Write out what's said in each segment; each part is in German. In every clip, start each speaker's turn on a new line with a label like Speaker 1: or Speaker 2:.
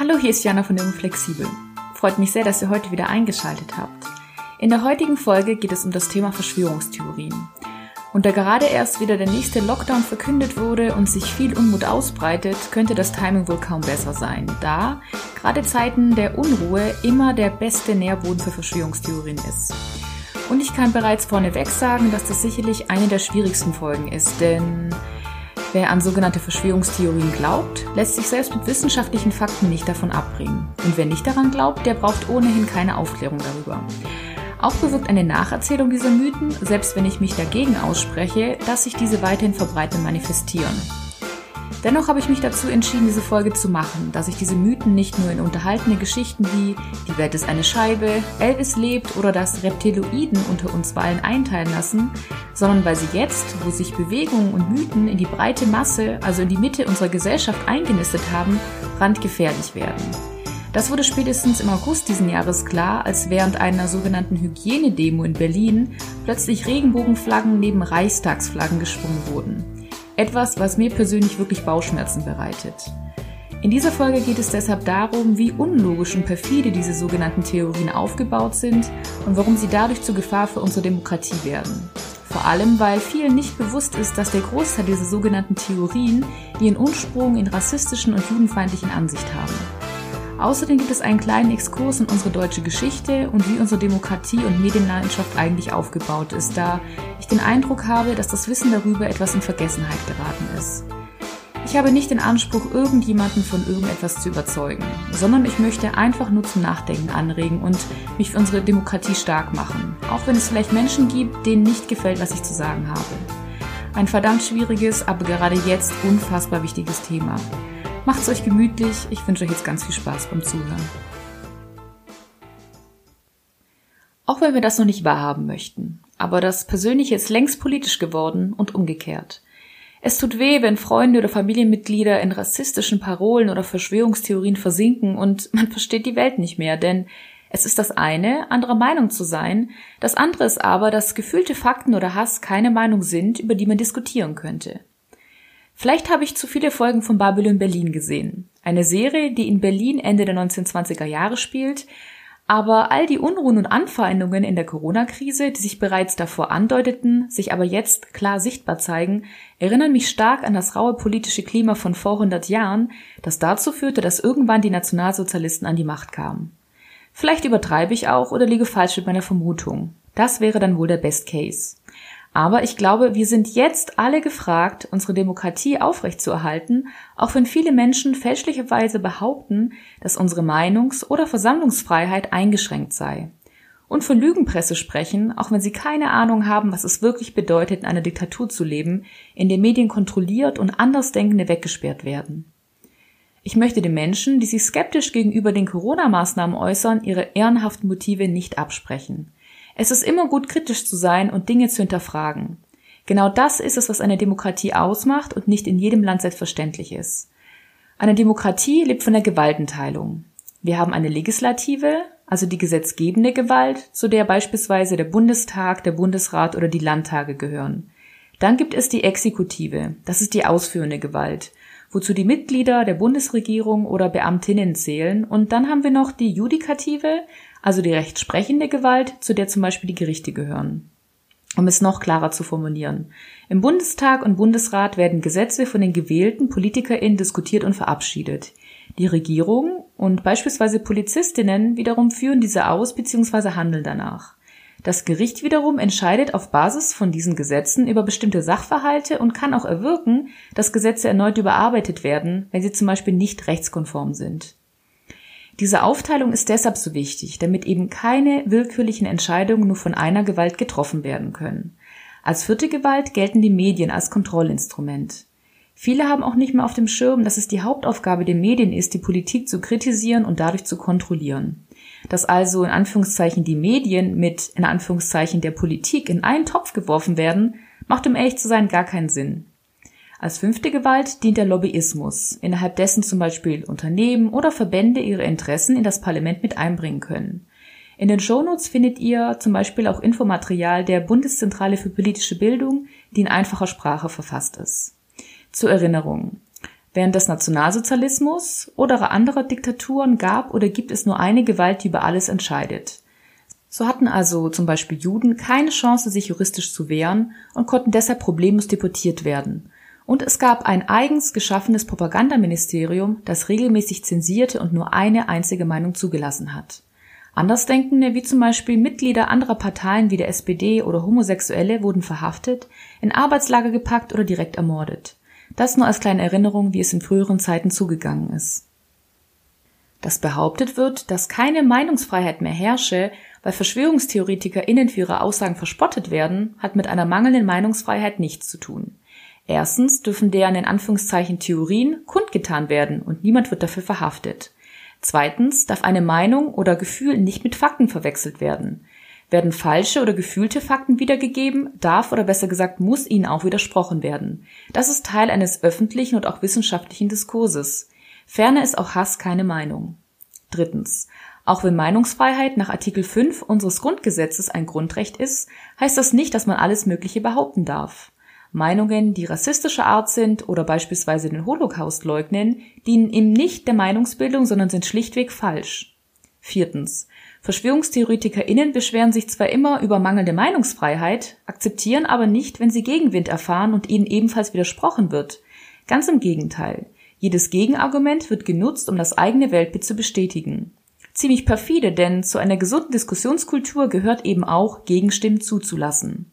Speaker 1: Hallo, hier ist Jana von Jung Flexibel. Freut mich sehr, dass ihr heute wieder eingeschaltet habt. In der heutigen Folge geht es um das Thema Verschwörungstheorien. Und da gerade erst wieder der nächste Lockdown verkündet wurde und sich viel Unmut ausbreitet, könnte das Timing wohl kaum besser sein, da gerade Zeiten der Unruhe immer der beste Nährboden für Verschwörungstheorien ist. Und ich kann bereits vorneweg sagen, dass das sicherlich eine der schwierigsten Folgen ist, denn wer an sogenannte Verschwörungstheorien glaubt, lässt sich selbst mit wissenschaftlichen Fakten nicht davon abbringen. Und wer nicht daran glaubt, der braucht ohnehin keine Aufklärung darüber. Auch bewirkt eine Nacherzählung dieser Mythen, selbst wenn ich mich dagegen ausspreche, dass sich diese weiterhin verbreiten und manifestieren. Dennoch habe ich mich dazu entschieden, diese Folge zu machen, da sich diese Mythen nicht nur in unterhaltene Geschichten wie Die Welt ist eine Scheibe, Elvis lebt oder das Reptiloiden unter uns Wahlen einteilen lassen, sondern weil sie jetzt, wo sich Bewegungen und Mythen in die breite Masse, also in die Mitte unserer Gesellschaft eingenistet haben, brandgefährlich werden. Das wurde spätestens im August diesen Jahres klar, als während einer sogenannten Hygienedemo in Berlin plötzlich Regenbogenflaggen neben Reichstagsflaggen geschwungen wurden. Etwas, was mir persönlich wirklich Bauchschmerzen bereitet. In dieser Folge geht es deshalb darum, wie unlogisch und perfide diese sogenannten Theorien aufgebaut sind und warum sie dadurch zur Gefahr für unsere Demokratie werden. Vor allem, weil vielen nicht bewusst ist, dass der Großteil dieser sogenannten Theorien ihren Ursprung in rassistischen und judenfeindlichen Ansicht haben. Außerdem gibt es einen kleinen Exkurs in unsere deutsche Geschichte und wie unsere Demokratie und Medienlandschaft eigentlich aufgebaut ist, da ich den Eindruck habe, dass das Wissen darüber etwas in Vergessenheit geraten ist. Ich habe nicht den Anspruch, irgendjemanden von irgendetwas zu überzeugen, sondern ich möchte einfach nur zum Nachdenken anregen und mich für unsere Demokratie stark machen, auch wenn es vielleicht Menschen gibt, denen nicht gefällt, was ich zu sagen habe. Ein verdammt schwieriges, aber gerade jetzt unfassbar wichtiges Thema. Macht's euch gemütlich. Ich wünsche euch jetzt ganz viel Spaß beim Zuhören. Auch wenn wir das noch nicht wahrhaben möchten. Aber das Persönliche ist längst politisch geworden und umgekehrt. Es tut weh, wenn Freunde oder Familienmitglieder in rassistischen Parolen oder Verschwörungstheorien versinken und man versteht die Welt nicht mehr, denn es ist das eine, anderer Meinung zu sein, das andere ist aber, dass gefühlte Fakten oder Hass keine Meinung sind, über die man diskutieren könnte. Vielleicht habe ich zu viele Folgen von Babylon Berlin gesehen. Eine Serie, die in Berlin Ende der 1920er Jahre spielt, aber all die Unruhen und Anfeindungen in der Corona-Krise, die sich bereits davor andeuteten, sich aber jetzt klar sichtbar zeigen, erinnern mich stark an das raue politische Klima von vor 100 Jahren, das dazu führte, dass irgendwann die Nationalsozialisten an die Macht kamen. Vielleicht übertreibe ich auch oder liege falsch mit meiner Vermutung. Das wäre dann wohl der Best Case. Aber ich glaube, wir sind jetzt alle gefragt, unsere Demokratie aufrechtzuerhalten, auch wenn viele Menschen fälschlicherweise behaupten, dass unsere Meinungs- oder Versammlungsfreiheit eingeschränkt sei. Und von Lügenpresse sprechen, auch wenn sie keine Ahnung haben, was es wirklich bedeutet, in einer Diktatur zu leben, in der Medien kontrolliert und Andersdenkende weggesperrt werden. Ich möchte den Menschen, die sich skeptisch gegenüber den Corona-Maßnahmen äußern, ihre ehrenhaften Motive nicht absprechen. Es ist immer gut, kritisch zu sein und Dinge zu hinterfragen. Genau das ist es, was eine Demokratie ausmacht und nicht in jedem Land selbstverständlich ist. Eine Demokratie lebt von der Gewaltenteilung. Wir haben eine Legislative, also die gesetzgebende Gewalt, zu der beispielsweise der Bundestag, der Bundesrat oder die Landtage gehören. Dann gibt es die Exekutive, das ist die ausführende Gewalt, wozu die Mitglieder der Bundesregierung oder Beamtinnen zählen. Und dann haben wir noch die Judikative, also die rechtsprechende Gewalt, zu der zum Beispiel die Gerichte gehören. Um es noch klarer zu formulieren. Im Bundestag und Bundesrat werden Gesetze von den gewählten PolitikerInnen diskutiert und verabschiedet. Die Regierung und beispielsweise Polizistinnen wiederum führen diese aus bzw. handeln danach. Das Gericht wiederum entscheidet auf Basis von diesen Gesetzen über bestimmte Sachverhalte und kann auch erwirken, dass Gesetze erneut überarbeitet werden, wenn sie zum Beispiel nicht rechtskonform sind. Diese Aufteilung ist deshalb so wichtig, damit eben keine willkürlichen Entscheidungen nur von einer Gewalt getroffen werden können. Als vierte Gewalt gelten die Medien als Kontrollinstrument. Viele haben auch nicht mehr auf dem Schirm, dass es die Hauptaufgabe der Medien ist, die Politik zu kritisieren und dadurch zu kontrollieren. Dass also in Anführungszeichen die Medien mit in Anführungszeichen der Politik in einen Topf geworfen werden, macht um ehrlich zu sein gar keinen Sinn. Als fünfte Gewalt dient der Lobbyismus, innerhalb dessen zum Beispiel Unternehmen oder Verbände ihre Interessen in das Parlament mit einbringen können. In den Shownotes findet ihr zum Beispiel auch Infomaterial der Bundeszentrale für politische Bildung, die in einfacher Sprache verfasst ist. Zur Erinnerung. Während des Nationalsozialismus oder anderer Diktaturen gab oder gibt es nur eine Gewalt, die über alles entscheidet. So hatten also zum Beispiel Juden keine Chance, sich juristisch zu wehren und konnten deshalb problemlos deportiert werden. Und es gab ein eigens geschaffenes Propagandaministerium, das regelmäßig zensierte und nur eine einzige Meinung zugelassen hat. Andersdenkende, wie zum Beispiel Mitglieder anderer Parteien wie der SPD oder Homosexuelle, wurden verhaftet, in Arbeitslager gepackt oder direkt ermordet. Das nur als kleine Erinnerung, wie es in früheren Zeiten zugegangen ist. Dass behauptet wird, dass keine Meinungsfreiheit mehr herrsche, weil VerschwörungstheoretikerInnen für ihre Aussagen verspottet werden, hat mit einer mangelnden Meinungsfreiheit nichts zu tun. Erstens dürfen deren in Anführungszeichen Theorien kundgetan werden und niemand wird dafür verhaftet. Zweitens darf eine Meinung oder Gefühl nicht mit Fakten verwechselt werden. Werden falsche oder gefühlte Fakten wiedergegeben, darf oder besser gesagt muss ihnen auch widersprochen werden. Das ist Teil eines öffentlichen und auch wissenschaftlichen Diskurses. Ferner ist auch Hass keine Meinung. Drittens. Auch wenn Meinungsfreiheit nach Artikel 5 unseres Grundgesetzes ein Grundrecht ist, heißt das nicht, dass man alles Mögliche behaupten darf. Meinungen, die rassistischer Art sind oder beispielsweise den Holocaust leugnen, dienen ihm nicht der Meinungsbildung, sondern sind schlichtweg falsch. Viertens. VerschwörungstheoretikerInnen beschweren sich zwar immer über mangelnde Meinungsfreiheit, akzeptieren aber nicht, wenn sie Gegenwind erfahren und ihnen ebenfalls widersprochen wird. Ganz im Gegenteil. Jedes Gegenargument wird genutzt, um das eigene Weltbild zu bestätigen. Ziemlich perfide, denn zu einer gesunden Diskussionskultur gehört eben auch, Gegenstimmen zuzulassen.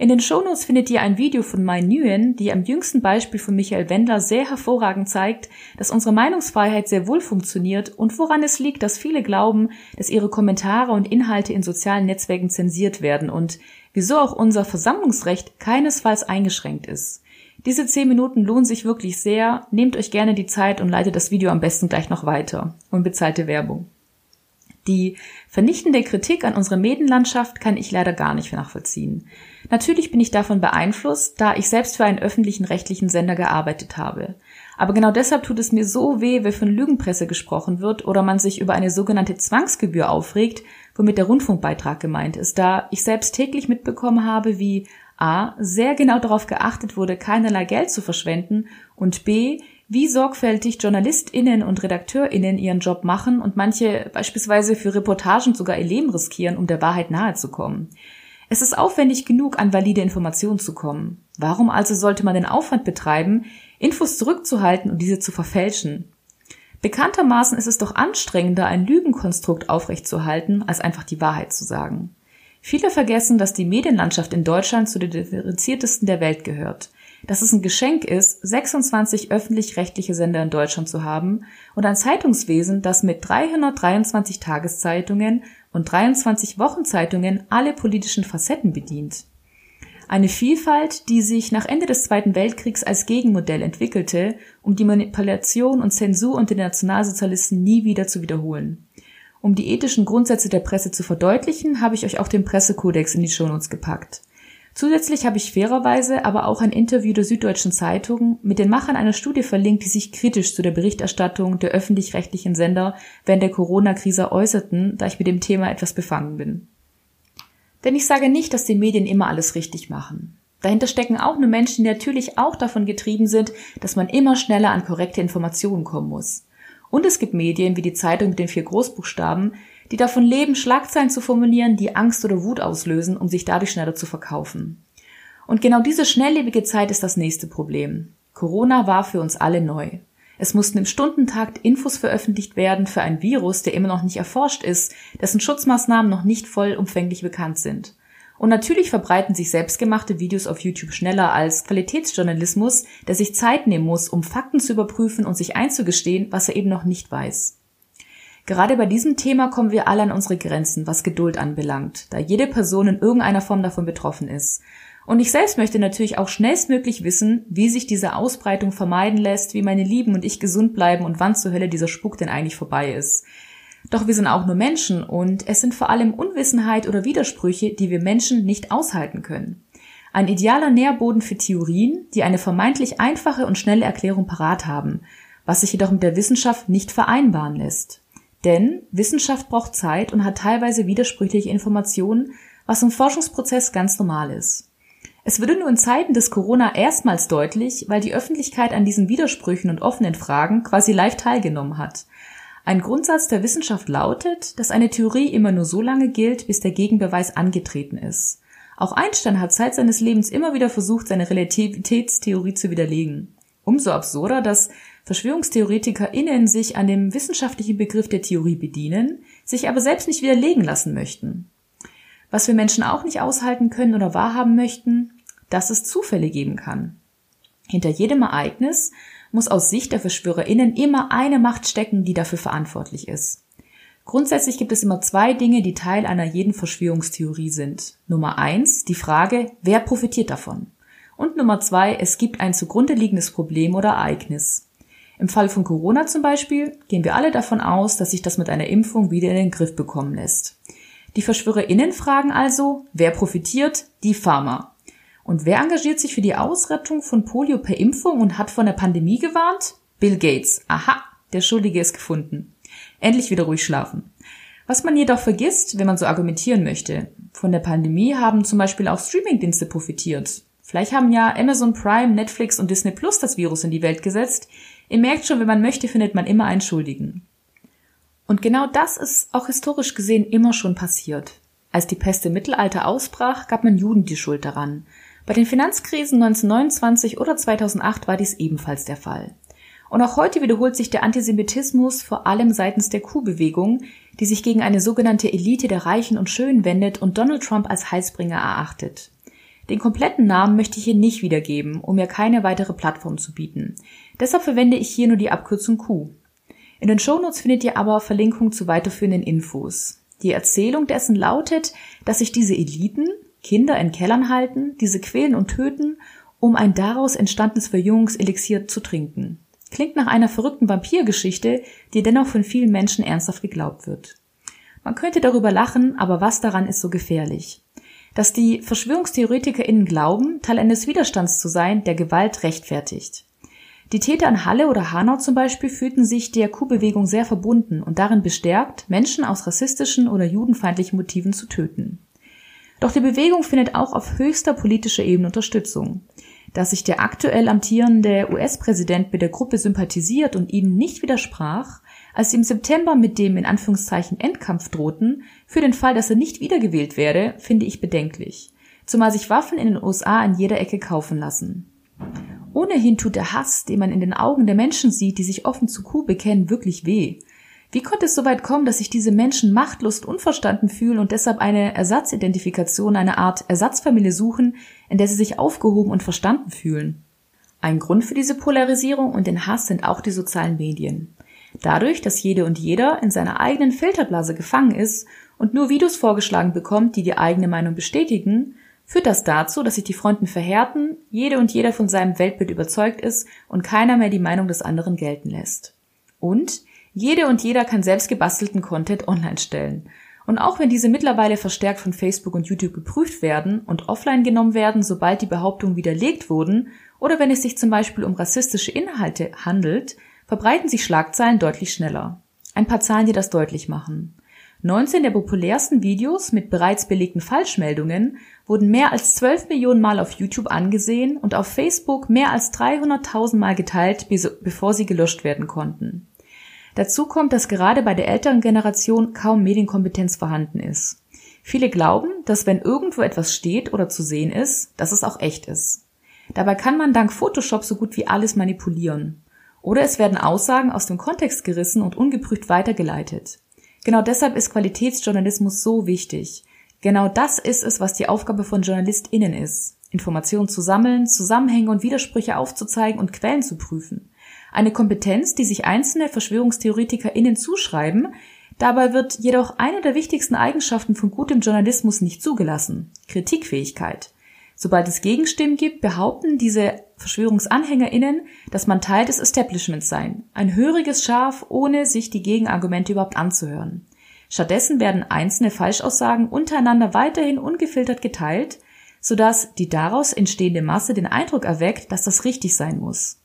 Speaker 1: In den Shownotes findet ihr ein Video von Mai Nguyen, die am jüngsten Beispiel von Michael Wendler sehr hervorragend zeigt, dass unsere Meinungsfreiheit sehr wohl funktioniert und woran es liegt, dass viele glauben, dass ihre Kommentare und Inhalte in sozialen Netzwerken zensiert werden und wieso auch unser Versammlungsrecht keinesfalls eingeschränkt ist. Diese zehn Minuten lohnen sich wirklich sehr. Nehmt euch gerne die Zeit und leitet das Video am besten gleich noch weiter. Unbezahlte Werbung. Die vernichtende Kritik an unserer Medienlandschaft kann ich leider gar nicht nachvollziehen. Natürlich bin ich davon beeinflusst, da ich selbst für einen öffentlichen rechtlichen Sender gearbeitet habe. Aber genau deshalb tut es mir so weh, wenn von Lügenpresse gesprochen wird oder man sich über eine sogenannte Zwangsgebühr aufregt, womit der Rundfunkbeitrag gemeint ist, da ich selbst täglich mitbekommen habe, wie a. sehr genau darauf geachtet wurde, keinerlei Geld zu verschwenden und b wie sorgfältig JournalistInnen und RedakteurInnen ihren Job machen und manche beispielsweise für Reportagen sogar ihr Leben riskieren, um der Wahrheit nahe zu kommen. Es ist aufwendig genug, an valide Informationen zu kommen. Warum also sollte man den Aufwand betreiben, Infos zurückzuhalten und diese zu verfälschen? Bekanntermaßen ist es doch anstrengender, ein Lügenkonstrukt aufrechtzuerhalten, als einfach die Wahrheit zu sagen. Viele vergessen, dass die Medienlandschaft in Deutschland zu den differenziertesten der Welt gehört dass es ein Geschenk ist, 26 öffentlich-rechtliche Sender in Deutschland zu haben und ein Zeitungswesen, das mit 323 Tageszeitungen und 23 Wochenzeitungen alle politischen Facetten bedient. Eine Vielfalt, die sich nach Ende des Zweiten Weltkriegs als Gegenmodell entwickelte, um die Manipulation und Zensur unter den Nationalsozialisten nie wieder zu wiederholen. Um die ethischen Grundsätze der Presse zu verdeutlichen, habe ich euch auch den Pressekodex in die Shownotes gepackt. Zusätzlich habe ich fairerweise aber auch ein Interview der Süddeutschen Zeitung mit den Machern einer Studie verlinkt, die sich kritisch zu der Berichterstattung der öffentlich-rechtlichen Sender während der Corona-Krise äußerten, da ich mit dem Thema etwas befangen bin. Denn ich sage nicht, dass die Medien immer alles richtig machen. Dahinter stecken auch nur Menschen, die natürlich auch davon getrieben sind, dass man immer schneller an korrekte Informationen kommen muss. Und es gibt Medien wie die Zeitung mit den vier Großbuchstaben, die davon leben, Schlagzeilen zu formulieren, die Angst oder Wut auslösen, um sich dadurch schneller zu verkaufen. Und genau diese schnelllebige Zeit ist das nächste Problem. Corona war für uns alle neu. Es mussten im Stundentakt Infos veröffentlicht werden für ein Virus, der immer noch nicht erforscht ist, dessen Schutzmaßnahmen noch nicht vollumfänglich bekannt sind. Und natürlich verbreiten sich selbstgemachte Videos auf YouTube schneller als Qualitätsjournalismus, der sich Zeit nehmen muss, um Fakten zu überprüfen und sich einzugestehen, was er eben noch nicht weiß. Gerade bei diesem Thema kommen wir alle an unsere Grenzen, was Geduld anbelangt, da jede Person in irgendeiner Form davon betroffen ist. Und ich selbst möchte natürlich auch schnellstmöglich wissen, wie sich diese Ausbreitung vermeiden lässt, wie meine Lieben und ich gesund bleiben und wann zur Hölle dieser Spuk denn eigentlich vorbei ist. Doch wir sind auch nur Menschen und es sind vor allem Unwissenheit oder Widersprüche, die wir Menschen nicht aushalten können. Ein idealer Nährboden für Theorien, die eine vermeintlich einfache und schnelle Erklärung parat haben, was sich jedoch mit der Wissenschaft nicht vereinbaren lässt. Denn Wissenschaft braucht Zeit und hat teilweise widersprüchliche Informationen, was im Forschungsprozess ganz normal ist. Es würde nur in Zeiten des Corona erstmals deutlich, weil die Öffentlichkeit an diesen Widersprüchen und offenen Fragen quasi live teilgenommen hat. Ein Grundsatz der Wissenschaft lautet, dass eine Theorie immer nur so lange gilt, bis der Gegenbeweis angetreten ist. Auch Einstein hat Zeit seines Lebens immer wieder versucht, seine Relativitätstheorie zu widerlegen. Umso absurder, dass VerschwörungstheoretikerInnen sich an dem wissenschaftlichen Begriff der Theorie bedienen, sich aber selbst nicht widerlegen lassen möchten. Was wir Menschen auch nicht aushalten können oder wahrhaben möchten, dass es Zufälle geben kann. Hinter jedem Ereignis muss aus Sicht der VerschwörerInnen immer eine Macht stecken, die dafür verantwortlich ist. Grundsätzlich gibt es immer zwei Dinge, die Teil einer jeden Verschwörungstheorie sind. Nummer eins, die Frage, wer profitiert davon? Und Nummer zwei, es gibt ein zugrunde liegendes Problem oder Ereignis. Im Fall von Corona zum Beispiel gehen wir alle davon aus, dass sich das mit einer Impfung wieder in den Griff bekommen lässt. Die VerschwörerInnen fragen also, wer profitiert? Die Pharma. Und wer engagiert sich für die Ausrettung von Polio per Impfung und hat von der Pandemie gewarnt? Bill Gates. Aha, der Schuldige ist gefunden. Endlich wieder ruhig schlafen. Was man jedoch vergisst, wenn man so argumentieren möchte, von der Pandemie haben zum Beispiel auch Streamingdienste profitiert. Vielleicht haben ja Amazon Prime, Netflix und Disney Plus das Virus in die Welt gesetzt. Ihr merkt schon, wenn man möchte, findet man immer einen Schuldigen. Und genau das ist auch historisch gesehen immer schon passiert. Als die Pest im Mittelalter ausbrach, gab man Juden die Schuld daran. Bei den Finanzkrisen 1929 oder 2008 war dies ebenfalls der Fall. Und auch heute wiederholt sich der Antisemitismus vor allem seitens der Kuhbewegung, die sich gegen eine sogenannte Elite der Reichen und Schönen wendet und Donald Trump als Heilsbringer erachtet. Den kompletten Namen möchte ich hier nicht wiedergeben, um mir keine weitere Plattform zu bieten. Deshalb verwende ich hier nur die Abkürzung Q. In den Shownotes findet ihr aber Verlinkungen zu weiterführenden Infos. Die Erzählung dessen lautet, dass sich diese Eliten Kinder in Kellern halten, diese quälen und töten, um ein daraus entstandenes Verjüngungselixier zu trinken. Klingt nach einer verrückten Vampirgeschichte, die dennoch von vielen Menschen ernsthaft geglaubt wird. Man könnte darüber lachen, aber was daran ist so gefährlich? Dass die VerschwörungstheoretikerInnen glauben, Teil eines Widerstands zu sein, der Gewalt rechtfertigt. Die Täter in Halle oder Hanau zum Beispiel fühlten sich der Kuhbewegung sehr verbunden und darin bestärkt, Menschen aus rassistischen oder judenfeindlichen Motiven zu töten. Doch die Bewegung findet auch auf höchster politischer Ebene Unterstützung. Dass sich der aktuell amtierende US-Präsident mit der Gruppe sympathisiert und ihnen nicht widersprach, als sie im September mit dem in Anführungszeichen Endkampf drohten, für den Fall, dass er nicht wiedergewählt werde, finde ich bedenklich. Zumal sich Waffen in den USA an jeder Ecke kaufen lassen. Ohnehin tut der Hass, den man in den Augen der Menschen sieht, die sich offen zu Kuh bekennen, wirklich weh. Wie konnte es so weit kommen, dass sich diese Menschen machtlos unverstanden fühlen und deshalb eine Ersatzidentifikation, eine Art Ersatzfamilie suchen, in der sie sich aufgehoben und verstanden fühlen? Ein Grund für diese Polarisierung und den Hass sind auch die sozialen Medien. Dadurch, dass jede und jeder in seiner eigenen Filterblase gefangen ist und nur Videos vorgeschlagen bekommt, die die eigene Meinung bestätigen, führt das dazu, dass sich die Fronten verhärten, jede und jeder von seinem Weltbild überzeugt ist und keiner mehr die Meinung des anderen gelten lässt. Und jede und jeder kann selbst gebastelten Content online stellen. Und auch wenn diese mittlerweile verstärkt von Facebook und YouTube geprüft werden und offline genommen werden, sobald die Behauptungen widerlegt wurden, oder wenn es sich zum Beispiel um rassistische Inhalte handelt, verbreiten sich Schlagzeilen deutlich schneller. Ein paar Zahlen, die das deutlich machen. 19 der populärsten Videos mit bereits belegten Falschmeldungen wurden mehr als 12 Millionen Mal auf YouTube angesehen und auf Facebook mehr als 300.000 Mal geteilt, bevor sie gelöscht werden konnten. Dazu kommt, dass gerade bei der älteren Generation kaum Medienkompetenz vorhanden ist. Viele glauben, dass wenn irgendwo etwas steht oder zu sehen ist, dass es auch echt ist. Dabei kann man dank Photoshop so gut wie alles manipulieren. Oder es werden Aussagen aus dem Kontext gerissen und ungeprüft weitergeleitet. Genau deshalb ist Qualitätsjournalismus so wichtig. Genau das ist es, was die Aufgabe von JournalistInnen ist. Informationen zu sammeln, Zusammenhänge und Widersprüche aufzuzeigen und Quellen zu prüfen. Eine Kompetenz, die sich einzelne VerschwörungstheoretikerInnen zuschreiben, dabei wird jedoch eine der wichtigsten Eigenschaften von gutem Journalismus nicht zugelassen. Kritikfähigkeit. Sobald es Gegenstimmen gibt, behaupten diese VerschwörungsanhängerInnen, dass man Teil des Establishments sei. Ein höriges Schaf, ohne sich die Gegenargumente überhaupt anzuhören. Stattdessen werden einzelne Falschaussagen untereinander weiterhin ungefiltert geteilt, sodass die daraus entstehende Masse den Eindruck erweckt, dass das richtig sein muss.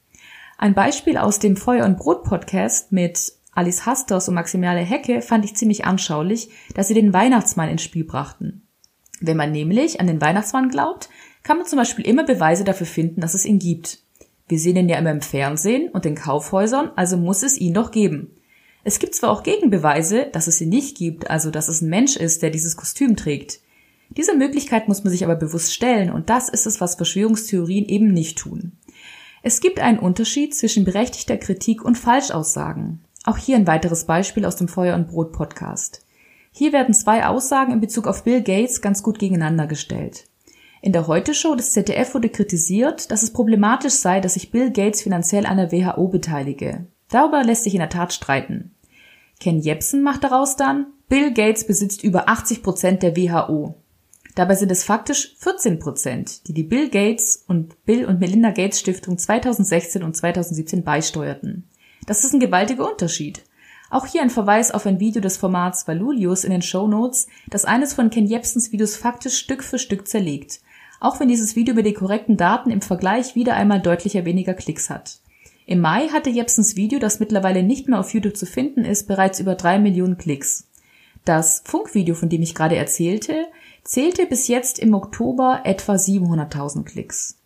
Speaker 1: Ein Beispiel aus dem Feuer und Brot Podcast mit Alice Hasters und Maximiliane Hecke fand ich ziemlich anschaulich, dass sie den Weihnachtsmann ins Spiel brachten. Wenn man nämlich an den Weihnachtsmann glaubt, kann man zum Beispiel immer Beweise dafür finden, dass es ihn gibt. Wir sehen ihn ja immer im Fernsehen und in Kaufhäusern, also muss es ihn doch geben. Es gibt zwar auch Gegenbeweise, dass es ihn nicht gibt, also dass es ein Mensch ist, der dieses Kostüm trägt. Diese Möglichkeit muss man sich aber bewusst stellen und das ist es, was Verschwörungstheorien eben nicht tun. Es gibt einen Unterschied zwischen berechtigter Kritik und Falschaussagen. Auch hier ein weiteres Beispiel aus dem Feuer und Brot Podcast. Hier werden zwei Aussagen in Bezug auf Bill Gates ganz gut gegeneinander gestellt. In der Heute-Show des ZDF wurde kritisiert, dass es problematisch sei, dass sich Bill Gates finanziell an der WHO beteilige. Darüber lässt sich in der Tat streiten. Ken Jebsen macht daraus dann, Bill Gates besitzt über 80 Prozent der WHO. Dabei sind es faktisch 14 Prozent, die die Bill Gates und Bill und Melinda Gates Stiftung 2016 und 2017 beisteuerten. Das ist ein gewaltiger Unterschied. Auch hier ein Verweis auf ein Video des Formats Valulius in den Show Notes, das eines von Ken Jebsens Videos faktisch Stück für Stück zerlegt. Auch wenn dieses Video mit den korrekten Daten im Vergleich wieder einmal deutlicher weniger Klicks hat. Im Mai hatte Jepsens Video, das mittlerweile nicht mehr auf YouTube zu finden ist, bereits über drei Millionen Klicks. Das Funkvideo, von dem ich gerade erzählte, zählte bis jetzt im Oktober etwa 700.000 Klicks.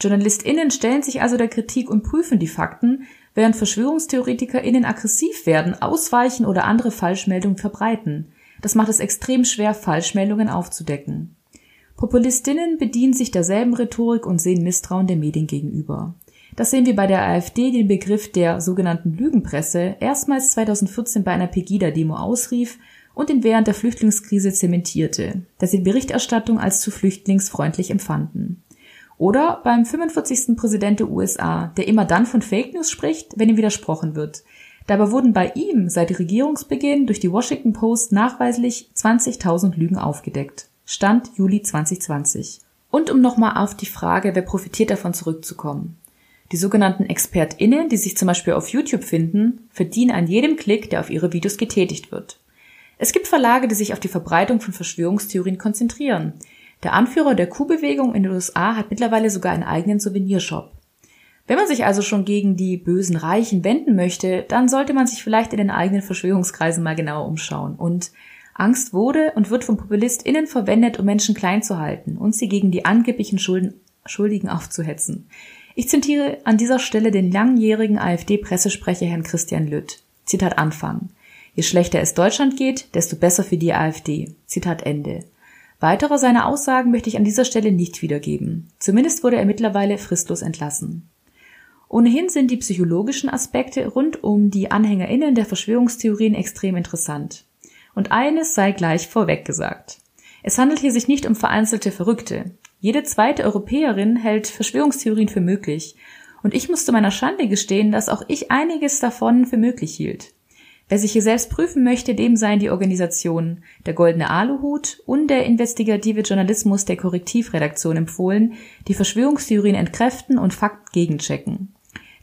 Speaker 1: JournalistInnen stellen sich also der Kritik und prüfen die Fakten, während VerschwörungstheoretikerInnen aggressiv werden, ausweichen oder andere Falschmeldungen verbreiten. Das macht es extrem schwer, Falschmeldungen aufzudecken. Populistinnen bedienen sich derselben Rhetorik und sehen Misstrauen der Medien gegenüber. Das sehen wir bei der AfD, die den Begriff der sogenannten Lügenpresse erstmals 2014 bei einer Pegida-Demo ausrief und ihn während der Flüchtlingskrise zementierte, dass sie die Berichterstattung als zu flüchtlingsfreundlich empfanden. Oder beim 45. Präsident der USA, der immer dann von Fake News spricht, wenn ihm widersprochen wird. Dabei wurden bei ihm seit Regierungsbeginn durch die Washington Post nachweislich 20.000 Lügen aufgedeckt. Stand Juli 2020. Und um nochmal auf die Frage, wer profitiert davon zurückzukommen. Die sogenannten ExpertInnen, die sich zum Beispiel auf YouTube finden, verdienen an jedem Klick, der auf ihre Videos getätigt wird. Es gibt Verlage, die sich auf die Verbreitung von Verschwörungstheorien konzentrieren. Der Anführer der Kuhbewegung in den USA hat mittlerweile sogar einen eigenen Souvenirshop. Wenn man sich also schon gegen die bösen Reichen wenden möchte, dann sollte man sich vielleicht in den eigenen Verschwörungskreisen mal genauer umschauen. Und Angst wurde und wird von PopulistInnen verwendet, um Menschen klein zu halten und sie gegen die angeblichen Schulden, Schuldigen aufzuhetzen. Ich zitiere an dieser Stelle den langjährigen AfD-Pressesprecher Herrn Christian Lütt. Zitat Anfang. Je schlechter es Deutschland geht, desto besser für die AfD. Zitat Ende. Weitere seiner Aussagen möchte ich an dieser Stelle nicht wiedergeben. Zumindest wurde er mittlerweile fristlos entlassen. Ohnehin sind die psychologischen Aspekte rund um die AnhängerInnen der Verschwörungstheorien extrem interessant. Und eines sei gleich vorweg gesagt. Es handelt hier sich nicht um vereinzelte Verrückte. Jede zweite Europäerin hält Verschwörungstheorien für möglich. Und ich musste meiner Schande gestehen, dass auch ich einiges davon für möglich hielt. Wer sich hier selbst prüfen möchte, dem seien die Organisationen der Goldene Aluhut und der investigative Journalismus der Korrektivredaktion empfohlen, die Verschwörungstheorien entkräften und Fakt gegenchecken.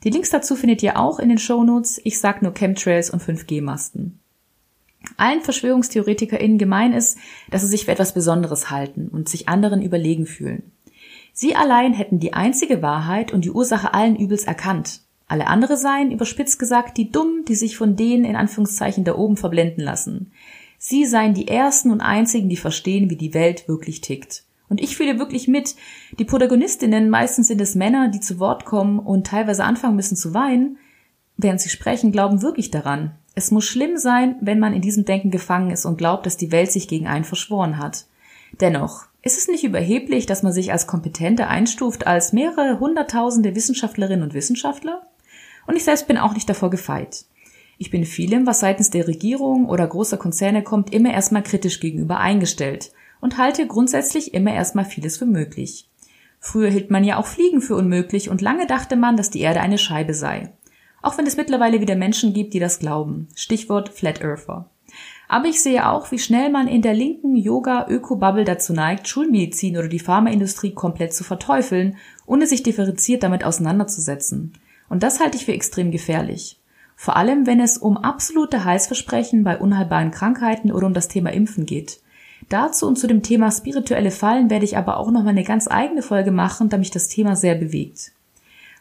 Speaker 1: Die Links dazu findet ihr auch in den Shownotes. Ich sag nur Chemtrails und 5G-Masten. Allen VerschwörungstheoretikerInnen gemein ist, dass sie sich für etwas Besonderes halten und sich anderen überlegen fühlen. Sie allein hätten die einzige Wahrheit und die Ursache allen Übels erkannt. Alle andere seien, überspitzt gesagt, die Dummen, die sich von denen in Anführungszeichen da oben verblenden lassen. Sie seien die Ersten und Einzigen, die verstehen, wie die Welt wirklich tickt. Und ich fühle wirklich mit. Die Protagonistinnen, meistens sind es Männer, die zu Wort kommen und teilweise anfangen müssen zu weinen, während sie sprechen, glauben wirklich daran. Es muss schlimm sein, wenn man in diesem Denken gefangen ist und glaubt, dass die Welt sich gegen einen verschworen hat. Dennoch, ist es nicht überheblich, dass man sich als Kompetente einstuft als mehrere hunderttausende Wissenschaftlerinnen und Wissenschaftler? Und ich selbst bin auch nicht davor gefeit. Ich bin vielem, was seitens der Regierung oder großer Konzerne kommt, immer erstmal kritisch gegenüber eingestellt und halte grundsätzlich immer erstmal vieles für möglich. Früher hielt man ja auch Fliegen für unmöglich und lange dachte man, dass die Erde eine Scheibe sei. Auch wenn es mittlerweile wieder Menschen gibt, die das glauben. Stichwort Flat Earther. Aber ich sehe auch, wie schnell man in der linken Yoga-Öko-Bubble dazu neigt, Schulmedizin oder die Pharmaindustrie komplett zu verteufeln, ohne sich differenziert damit auseinanderzusetzen. Und das halte ich für extrem gefährlich. Vor allem, wenn es um absolute Heilsversprechen bei unheilbaren Krankheiten oder um das Thema Impfen geht. Dazu und zu dem Thema spirituelle Fallen werde ich aber auch noch mal eine ganz eigene Folge machen, da mich das Thema sehr bewegt.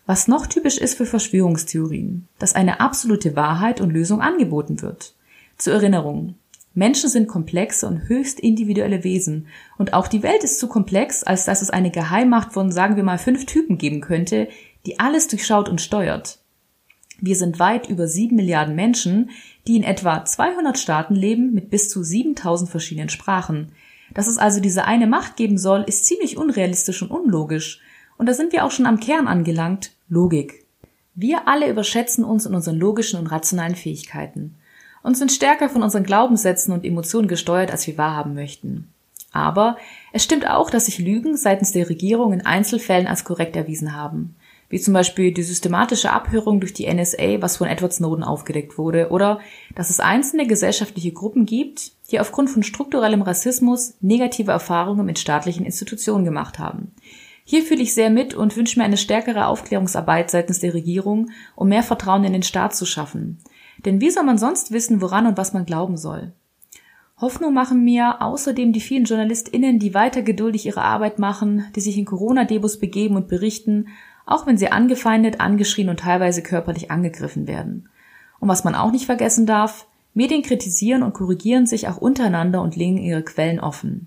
Speaker 1: Was noch typisch ist für Verschwörungstheorien, dass eine absolute Wahrheit und Lösung angeboten wird. Zur Erinnerung. Menschen sind komplexe und höchst individuelle Wesen. Und auch die Welt ist zu komplex, als dass es eine Geheimmacht von, sagen wir mal, fünf Typen geben könnte, die alles durchschaut und steuert. Wir sind weit über sieben Milliarden Menschen, die in etwa 200 Staaten leben mit bis zu 7000 verschiedenen Sprachen. Dass es also diese eine Macht geben soll, ist ziemlich unrealistisch und unlogisch. Und da sind wir auch schon am Kern angelangt, Logik. Wir alle überschätzen uns in unseren logischen und rationalen Fähigkeiten und sind stärker von unseren Glaubenssätzen und Emotionen gesteuert, als wir wahrhaben möchten. Aber es stimmt auch, dass sich Lügen seitens der Regierung in Einzelfällen als korrekt erwiesen haben wie zum Beispiel die systematische Abhörung durch die NSA, was von Edward Snowden aufgedeckt wurde, oder dass es einzelne gesellschaftliche Gruppen gibt, die aufgrund von strukturellem Rassismus negative Erfahrungen mit staatlichen Institutionen gemacht haben. Hier fühle ich sehr mit und wünsche mir eine stärkere Aufklärungsarbeit seitens der Regierung, um mehr Vertrauen in den Staat zu schaffen. Denn wie soll man sonst wissen, woran und was man glauben soll? Hoffnung machen mir außerdem die vielen JournalistInnen, die weiter geduldig ihre Arbeit machen, die sich in Corona-Debus begeben und berichten, auch wenn sie angefeindet, angeschrien und teilweise körperlich angegriffen werden. Und was man auch nicht vergessen darf, Medien kritisieren und korrigieren sich auch untereinander und legen ihre Quellen offen.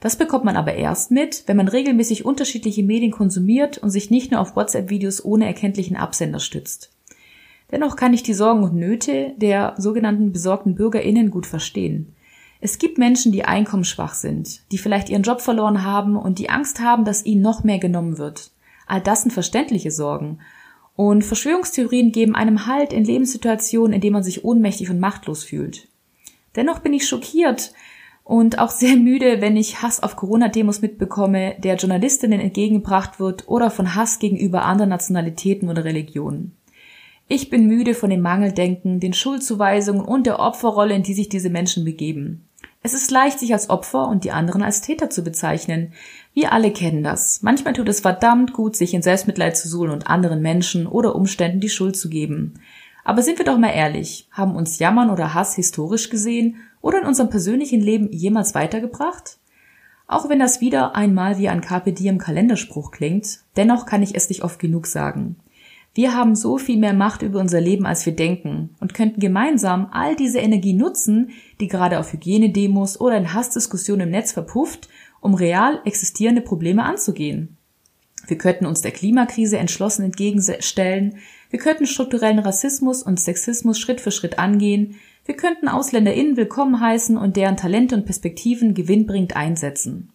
Speaker 1: Das bekommt man aber erst mit, wenn man regelmäßig unterschiedliche Medien konsumiert und sich nicht nur auf WhatsApp-Videos ohne erkenntlichen Absender stützt. Dennoch kann ich die Sorgen und Nöte der sogenannten besorgten BürgerInnen gut verstehen. Es gibt Menschen, die einkommensschwach sind, die vielleicht ihren Job verloren haben und die Angst haben, dass ihnen noch mehr genommen wird. All das sind verständliche Sorgen. Und Verschwörungstheorien geben einem Halt in Lebenssituationen, in denen man sich ohnmächtig und machtlos fühlt. Dennoch bin ich schockiert und auch sehr müde, wenn ich Hass auf Corona-Demos mitbekomme, der Journalistinnen entgegengebracht wird oder von Hass gegenüber anderen Nationalitäten oder Religionen. Ich bin müde von dem Mangeldenken, den Schuldzuweisungen und der Opferrolle, in die sich diese Menschen begeben. Es ist leicht, sich als Opfer und die anderen als Täter zu bezeichnen. Wir alle kennen das. Manchmal tut es verdammt gut, sich in Selbstmitleid zu suhlen und anderen Menschen oder Umständen die Schuld zu geben. Aber sind wir doch mal ehrlich, haben uns Jammern oder Hass historisch gesehen oder in unserem persönlichen Leben jemals weitergebracht? Auch wenn das wieder einmal wie ein Carpe Diem Kalenderspruch klingt, dennoch kann ich es nicht oft genug sagen. Wir haben so viel mehr Macht über unser Leben, als wir denken und könnten gemeinsam all diese Energie nutzen, die gerade auf Hygienedemos oder in Hassdiskussionen im Netz verpufft, um real existierende Probleme anzugehen. Wir könnten uns der Klimakrise entschlossen entgegenstellen, wir könnten strukturellen Rassismus und Sexismus Schritt für Schritt angehen, wir könnten AusländerInnen willkommen heißen und deren Talente und Perspektiven gewinnbringend einsetzen.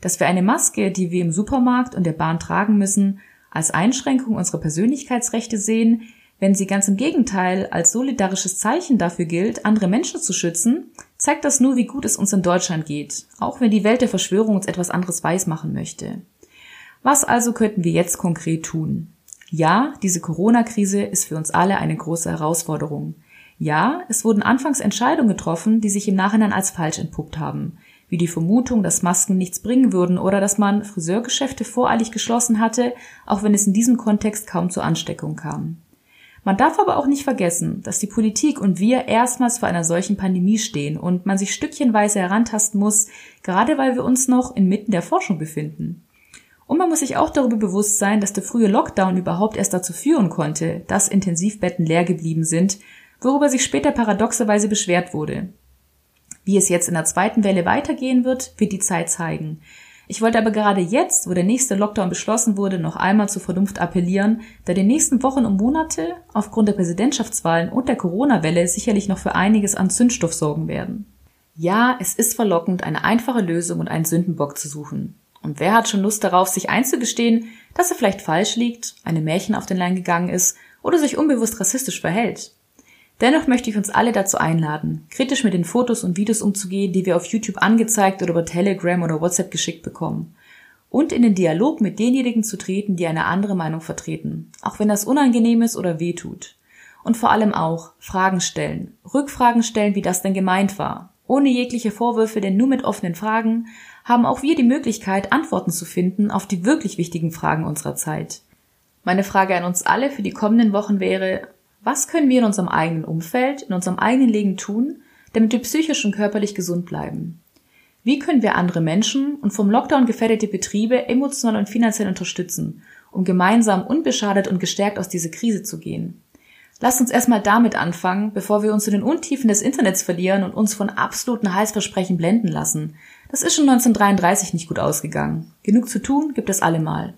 Speaker 1: Dass wir eine Maske, die wir im Supermarkt und der Bahn tragen müssen, als Einschränkung unserer Persönlichkeitsrechte sehen, wenn sie ganz im Gegenteil als solidarisches Zeichen dafür gilt, andere Menschen zu schützen, zeigt das nur, wie gut es uns in Deutschland geht, auch wenn die Welt der Verschwörung uns etwas anderes weismachen möchte. Was also könnten wir jetzt konkret tun? Ja, diese Corona-Krise ist für uns alle eine große Herausforderung. Ja, es wurden anfangs Entscheidungen getroffen, die sich im Nachhinein als falsch entpuppt haben wie die Vermutung, dass Masken nichts bringen würden oder dass man Friseurgeschäfte voreilig geschlossen hatte, auch wenn es in diesem Kontext kaum zur Ansteckung kam. Man darf aber auch nicht vergessen, dass die Politik und wir erstmals vor einer solchen Pandemie stehen und man sich stückchenweise herantasten muss, gerade weil wir uns noch inmitten der Forschung befinden. Und man muss sich auch darüber bewusst sein, dass der frühe Lockdown überhaupt erst dazu führen konnte, dass Intensivbetten leer geblieben sind, worüber sich später paradoxerweise beschwert wurde. Wie es jetzt in der zweiten Welle weitergehen wird, wird die Zeit zeigen. Ich wollte aber gerade jetzt, wo der nächste Lockdown beschlossen wurde, noch einmal zur Vernunft appellieren, da die nächsten Wochen und Monate aufgrund der Präsidentschaftswahlen und der Corona-Welle sicherlich noch für einiges an Zündstoff sorgen werden. Ja, es ist verlockend, eine einfache Lösung und einen Sündenbock zu suchen. Und wer hat schon Lust darauf, sich einzugestehen, dass er vielleicht falsch liegt, einem Märchen auf den Lein gegangen ist oder sich unbewusst rassistisch verhält? Dennoch möchte ich uns alle dazu einladen, kritisch mit den Fotos und Videos umzugehen, die wir auf YouTube angezeigt oder über Telegram oder WhatsApp geschickt bekommen. Und in den Dialog mit denjenigen zu treten, die eine andere Meinung vertreten, auch wenn das unangenehm ist oder weh tut. Und vor allem auch Fragen stellen, Rückfragen stellen, wie das denn gemeint war. Ohne jegliche Vorwürfe, denn nur mit offenen Fragen haben auch wir die Möglichkeit, Antworten zu finden auf die wirklich wichtigen Fragen unserer Zeit. Meine Frage an uns alle für die kommenden Wochen wäre, was können wir in unserem eigenen Umfeld, in unserem eigenen Leben tun, damit wir psychisch und körperlich gesund bleiben? Wie können wir andere Menschen und vom Lockdown gefährdete Betriebe emotional und finanziell unterstützen, um gemeinsam unbeschadet und gestärkt aus dieser Krise zu gehen? Lasst uns erstmal damit anfangen, bevor wir uns in den Untiefen des Internets verlieren und uns von absoluten Heißversprechen blenden lassen. Das ist schon 1933 nicht gut ausgegangen. Genug zu tun gibt es allemal.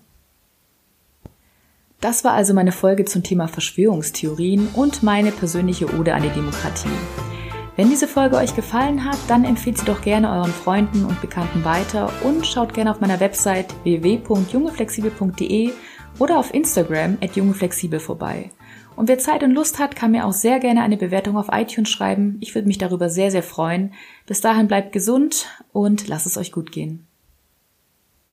Speaker 1: Das war also meine Folge zum Thema Verschwörungstheorien und meine persönliche Ode an die Demokratie. Wenn diese Folge euch gefallen hat, dann empfehlt sie doch gerne euren Freunden und Bekannten weiter und schaut gerne auf meiner Website www.jungeflexibel.de oder auf Instagram at jungeflexibel vorbei. Und wer Zeit und Lust hat, kann mir auch sehr gerne eine Bewertung auf iTunes schreiben. Ich würde mich darüber sehr, sehr freuen. Bis dahin bleibt gesund und lasst es euch gut gehen.